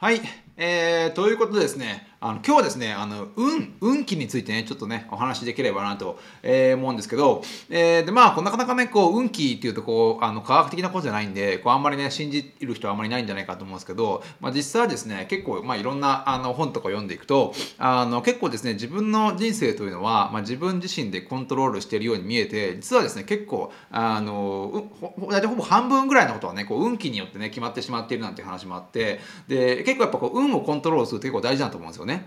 はい、えー、ということでですね、あの今日はですね、あの運、運気についてね、ちょっとね、お話しできればなと、えー、思うんですけど、えー、で、まあ、なかなかね、こう、運気っていうと、こう、あの科学的なことじゃないんで、こう、あんまりね、信じる人はあんまりないんじゃないかと思うんですけど、まあ、実際はですね、結構、まあ、いろんなあの本とか読んでいくと、あの結構ですね、自分の人生というのは、まあ、自分自身でコントロールしているように見えて、実はですね、結構、あの、大体ほぼ半分ぐらいのことはね、こう、運気によってね、決まってしまっているなんて話もあって、で、結構やっぱこう、運をコントロールするって結構大事だと思うんですよね。Ne?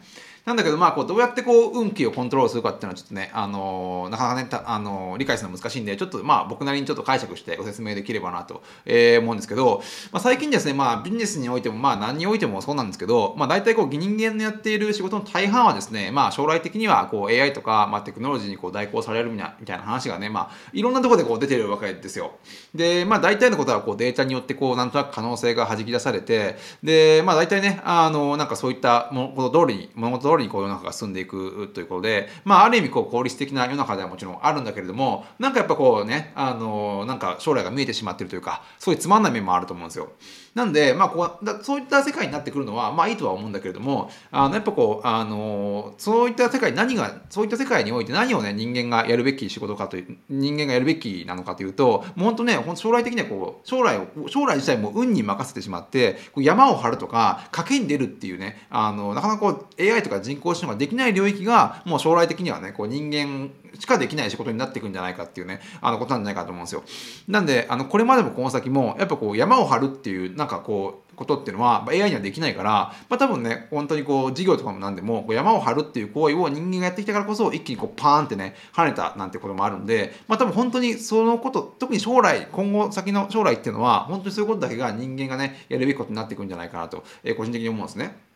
なんだけど、まあ、こう、どうやってこう、運気をコントロールするかっていうのはちょっとね、あのー、なかなかね、あのー、理解するの難しいんで、ちょっとまあ、僕なりにちょっと解釈してご説明できればなと、えー、思うんですけど、まあ、最近ですね、まあ、ビジネスにおいても、まあ、何においてもそうなんですけど、まあ、大体こう、人間のやっている仕事の大半はですね、まあ、将来的には、こう、AI とか、まあ、テクノロジーにこう、代行されるみたいな話がね、まあ、いろんなところでこう、出てるわけですよ。で、まあ、大体のことは、こう、データによって、こう、なんとなく可能性が弾き出されて、で、まあ、大体ね、あの、なんかそういったもの通りに、物事通りにこう、世の中が進んでいくということで、まあ、ある意味こう効率的な世の中ではもちろんあるんだけれどもなんかやっぱこうねあのなんか将来が見えてしまってるというかそういうつまんない面もあると思うんですよ。なんで、まあ、こうだそういった世界になってくるのはまあいいとは思うんだけれどもあのやっぱこうあのそういった世界何がそういった世界において何をね人間がやるべき仕事かという人間がやるべきなのかというともう本当ね将来的にはこう将来将来自体も運に任せてしまってこう山を張るとか賭けに出るっていうねあのなかなかこう AI とか人工知能ができない領域がもう将来的にはねこう人間しかできない仕事になっていくんじゃないかっていうねあのことなんじゃないかと思うんですよ。なんであのこれまでもこの先もやっぱこう山を張るっていうなんかこうことっていうのは AI にはできないから、まあ、多分ね本当にこう事業とかも何でもこう山を張るっていう行為を人間がやってきたからこそ一気にこうパーンってね跳ねたなんてこともあるんで、まあ、多分本当にそのこと特に将来今後先の将来っていうのは本当にそういうことだけが人間がねやるべきことになっていくんじゃないかなと、えー、個人的に思うんですね。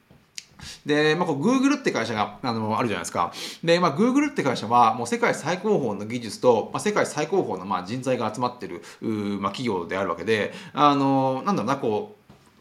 で、まあ、こう Google って会社があのあるじゃないですか。で、まあ、Google って会社はもう世界最高峰の技術と、まあ、世界最高峰のまあ人材が集まってる、まあ、企業であるわけで、あの、なんだろうな、こう、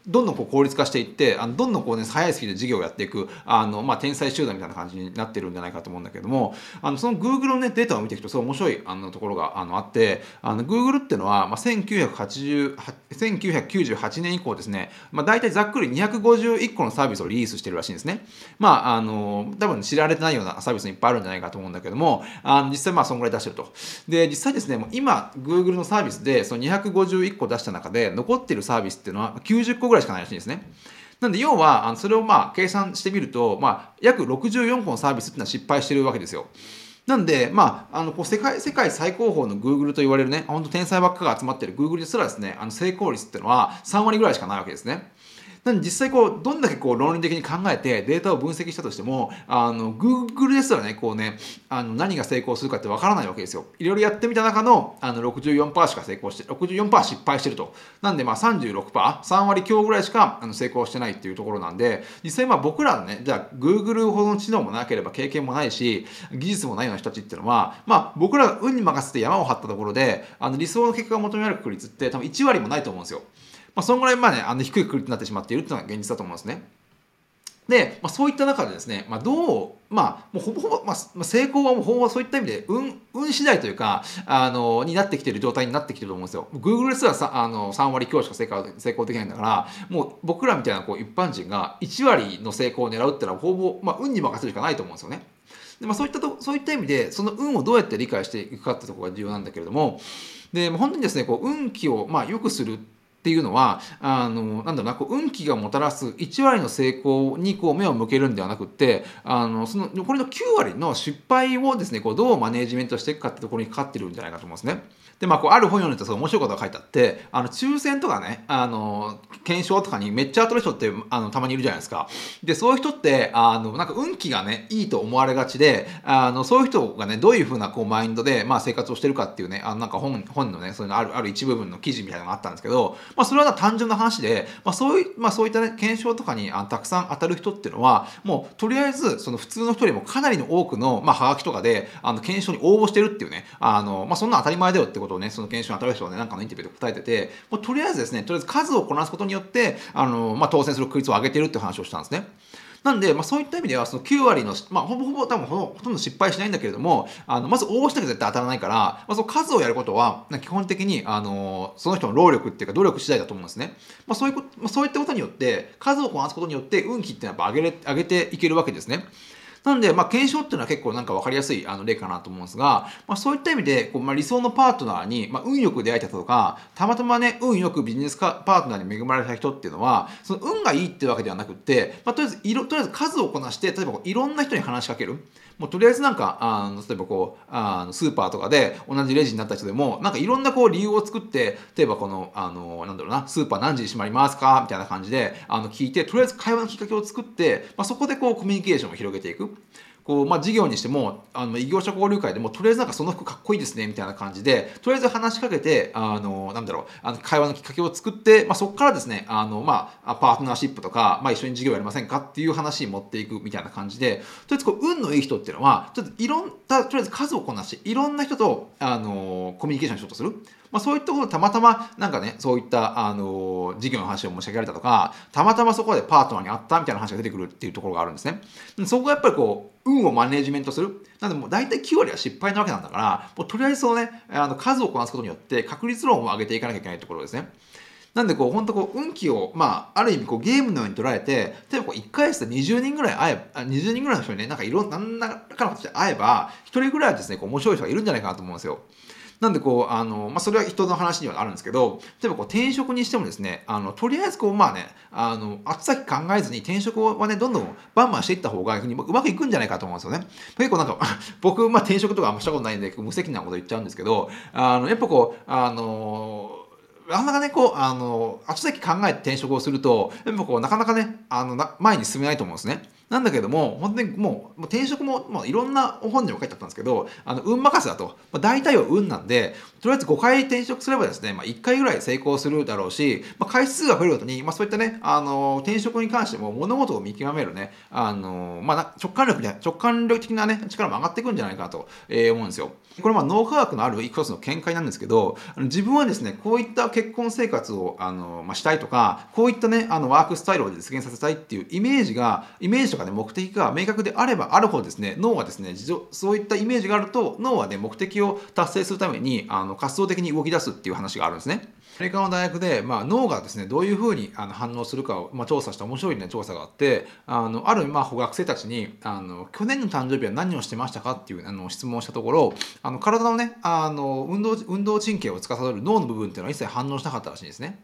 どんどんこう効率化していってあのどんどんこう、ね、速いスピードで事業をやっていくあの、まあ、天才集団みたいな感じになってるんじゃないかと思うんだけどもあのその Google の、ね、データを見ていくとすごい面白いあのところがあのあってあの Google っていうのは、まあ、1998年以降ですね、まあ、大体ざっくり251個のサービスをリリースしてるらしいんですね。まああの多分知られてないようなサービスいっぱいあるんじゃないかと思うんだけどもあの実際まあそんぐらい出してると。で実際ですねもう今 Google のサービスでその251個出した中で残ってるサービスっていうのは90個ぐらいしかないらしいんですね。なんで要はそれをまあ計算してみると、まあ、約64個のサービスっていうのは失敗してるわけですよ。なんで、まあ、あの世界世界最高峰の Google と言われるね、本当天才ばっかが集まってる Google ですらですね、あの成功率っていうのは3割ぐらいしかないわけですね。なんで実際こうどんだけこう論理的に考えてデータを分析したとしてもあの Google ですらねこうねあの何が成功するかってわからないわけですよ。いろいろやってみた中のあの64%しか成功して64%失敗してると。なんでまあ 36%3 割強ぐらいしかあの成功してないっていうところなんで実際まあ僕らのねじゃあ Google ほどの知能もなければ経験もないし技術もないような人たちっていうのはまあ僕ら運に任せて山を張ったところであの理想の結果が求められる確率って多分1割もないと思うんですよ。まあ、そのぐらいまあね、あの低い確率になってしまっているというのが現実だと思うんですね。で、まあ、そういった中でですね、まあ、どう、まあ、もうほぼほぼ、まあ、成功はもうほぼそういった意味で運、運次第というか、あの、になってきている状態になってきてると思うんですよ。Google ですらさあの3割強しか成功成功できないんだから、もう僕らみたいなこう一般人が1割の成功を狙うってのはほぼ、まあ、運に任せるしかないと思うんですよね。でまあ、そういったとそういった意味でその運をどうやって理解していくかってところが重要なんだけれどもで本当にですねこう運気をまあ良くするていうのはあのなんだろうなこう運気がもたらす1割の成功にこう目を向けるんではなくってあのその残りの9割の失敗をですねこうどうマネジメントしていくかってところにかかってるんじゃないかと思うんですね。でまあこうある本読んでたら面白いことが書いてあってあの抽選とかねあの検証とかにめっちゃ当たる人ってあのたまにいるじゃないですか。でそういう人ってあのなんか運気がねいいと思われがちであのそういう人がねどういうふうなこうマインドで、まあ、生活をしてるかっていうねあのなんか本本のねそういうのあるある一部分の記事みたいなのがあったんですけどまあ、それは単純な話で、まあ、そういう、まあ、そういった、ね、検証とかにあたくさん当たる人っていうのは、もうとりあえずその普通の人よりもかなりの多くの、まあ、はがきとかであの検証に応募してるっていうね、あのまあ、そんな当たり前だよってことをね、その検証に当たる人はね、なんかのインタビューで答えてて、もうとりあえずですね、とりあえず数をこなすことによって、あのまあ、当選する確率を上げてるって話をしたんですね。なんで、まあ、そういった意味ではその9割の、まあ、ほぼほぼ多分ほとんど失敗しないんだけれどもあのまず応募しなきゃ絶対当たらないから、まあ、その数をやることは基本的にあのその人の労力っていうか努力次第だと思うんですね。まあ、そういうこと、まあ、そういったことによって数をこなすことによって運気っていうのはやっぱ上げれ上げていけるわけですね。なんで、まあ、検証っていうのは結構なんか分かりやすいあの例かなと思うんですが、まあ、そういった意味でこう、まあ、理想のパートナーに、まあ、運よく出会えたとかたまたまね運よくビジネスパートナーに恵まれた人っていうのはその運がいいっていうわけではなくって、まあ、とりあえずいろとりあえず数をこなして例えばいろんな人に話しかける。もうとりあえずなんかあの例えばこうあのスーパーとかで同じレジになった人でもなんかいろんなこう理由を作って例えばこのあのなんだろうなスーパー何時に閉まりますか？みたいな感じであの聞いてとりあえず会話のきっかけを作って、まあ、そこでこうコミュニケーションを広げていく。こう、まあ、事業にしても、あの、異業者交流会でも、とりあえずなんかその服かっこいいですね、みたいな感じで、とりあえず話しかけて、あの、なんだろう、あの、会話のきっかけを作って、まあ、そこからですね、あの、まあ、パートナーシップとか、まあ、一緒に事業やりませんかっていう話に持っていくみたいな感じで、とりあえずこう、運のいい人っていうのは、ちょっといろんな、とりあえず数をこなして、いろんな人と、あの、コミュニケーションしようとする。まあ、そういったことたまたまなんかねそういったあの事業の話を申し上げられたとかたまたまそこでパートナーに会ったみたいな話が出てくるっていうところがあるんですね。そこがやっぱりこう運をマネジメントする。なんでもう大体9割は失敗なわけなんだからもうとりあえずそのねあの数をこなすことによって確率論を上げていかなきゃいけないところですね。なんでこう本当こう運気をまあある意味こうゲームのように捉えて例えばこう1回ですと20人ぐらい会えば20人ぐらいの人にねなんかいろんな何らかの形で会えば1人ぐらいはですねこう面白い人がいるんじゃないかなと思うんですよ。なんでこう、あの、まあ、それは人の話にはあるんですけど、例えばこう転職にしてもですね、あの、とりあえずこう、まあね、あの、後先考えずに転職はね、どんどんバンバンしていった方がうまくいくんじゃないかと思うんですよね。結構なんか、僕、まあ、転職とかあんましたことないんで、無責任なこと言っちゃうんですけど、あの、やっぱこう、あの、なかなかね、こう、あの、後先考えて転職をすると、やっぱこう、なかなかね、あの、前に進めないと思うんですね。なんだけども、本当にもう、もう転職も、もういろんな本にも書いてあったんですけど、あの、運任せだと。まあ、大体は運なんで、とりあえず5回転職すればですね、まあ、1回ぐらい成功するだろうし、まあ、回数が増えるごとに、まあ、そういったね、あの、転職に関しても物事を見極めるね、あの、まあ、直感力直感力的なね、力も上がっていくんじゃないかなと、えー、思うんですよ。これまあ脳科学のある一つの見解なんですけど、自分はですね、こういった結婚生活をあの、まあ、したいとか、こういったね、あのワークスタイルを実現させたいっていうイメージが、イメージとかね、目的が明確であればあるほどですね、脳はですね、そういったイメージがあると、脳はね、目的を達成するために、あの活動的に動き出すっていう話があるんですね。アメリカの大学で、まあ、脳がですねどういうふうにあの反応するかを、まあ、調査した面白い、ね、調査があってあのある、まあ、学生たちにあの去年の誕生日は何をしてましたかっていうあの質問をしたところあの体のねあの運動運動神経を司る脳の部分っていうのは一切反応しなかったらしいんですね。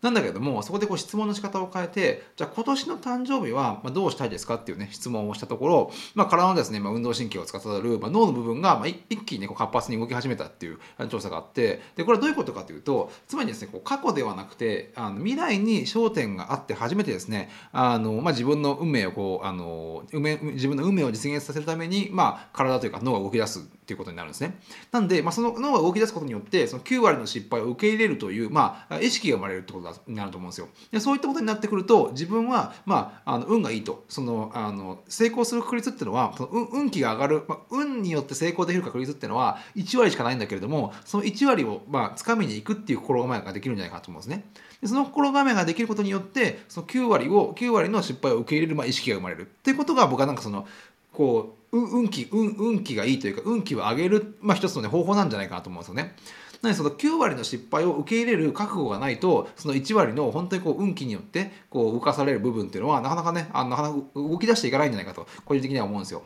なんだけどもそこでこう質問の仕方を変えてじゃあ今年の誕生日はどうしたいですかっていうね質問をしたところ、まあ、体のですね、まあ、運動神経を司る、まあ、脳の部分がまあ一気にねこう活発に動き始めたっていう調査があってでこれはどういうことかというとつまりですねこう過去ではなくてあの未来に焦点があって初めてですねあの、まあ、自分の運命をこうあの自分の運命を実現させるために、まあ、体というか脳が動き出すっていうことになるんですね。なんで、まあ、その脳が動き出すことによってその9割の失敗を受け入れるという、まあ、意識が生まれるってことになると思うんですよ。でそういったことになってくると自分は、まあ、あの運がいいとそのあの成功する確率っていうのはその運運気が上がる、まあ、運によって成功できる確率っていうのは1割しかないんだけれどもその1割を、まあ、掴みにいくっていう心構えができるんじゃないかと思うんですね。でその心構えができることによってその9割を9割の失敗を受け入れる、まあ、意識が生まれるっていうことが僕はなんかそのこう運気運運気がいいというか運気を上げる、まあ、一つの、ね、方法なんじゃないかなと思うんですよね。なのでその9割の失敗を受け入れる覚悟がないとその1割の本当にこう運気によってこう動かされる部分っていうのはなかなかねあなかなか動き出していかないんじゃないかと個人的には思うんですよ。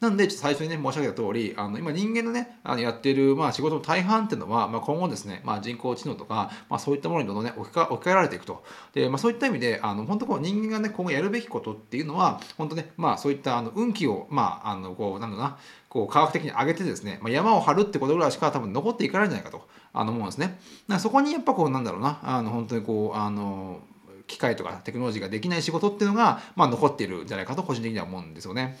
なんで、ちょっと最初にね、申し上げた通り、あの、今人間のね、あのやっている、まあ仕事の大半っていうのは、まあ今後ですね、まあ人工知能とか、まあそういったものにどんどんね、置き換えられていくと。で、まあそういった意味で、あの、本当こう人間がね、今後やるべきことっていうのは、本当ね、まあそういったあの運気を、まあ、あの、こう、なんだろうな、こう科学的に上げてですね、まあ、山を張るってことぐらいしか多分残っていかないんじゃないかとあの思うんですね。だからそこにやっぱこうなんだろうなあの本当にこうあの機械とかテクノロジーができない仕事っていうのが、まあ、残っているんじゃないかと個人的には思うんですよね。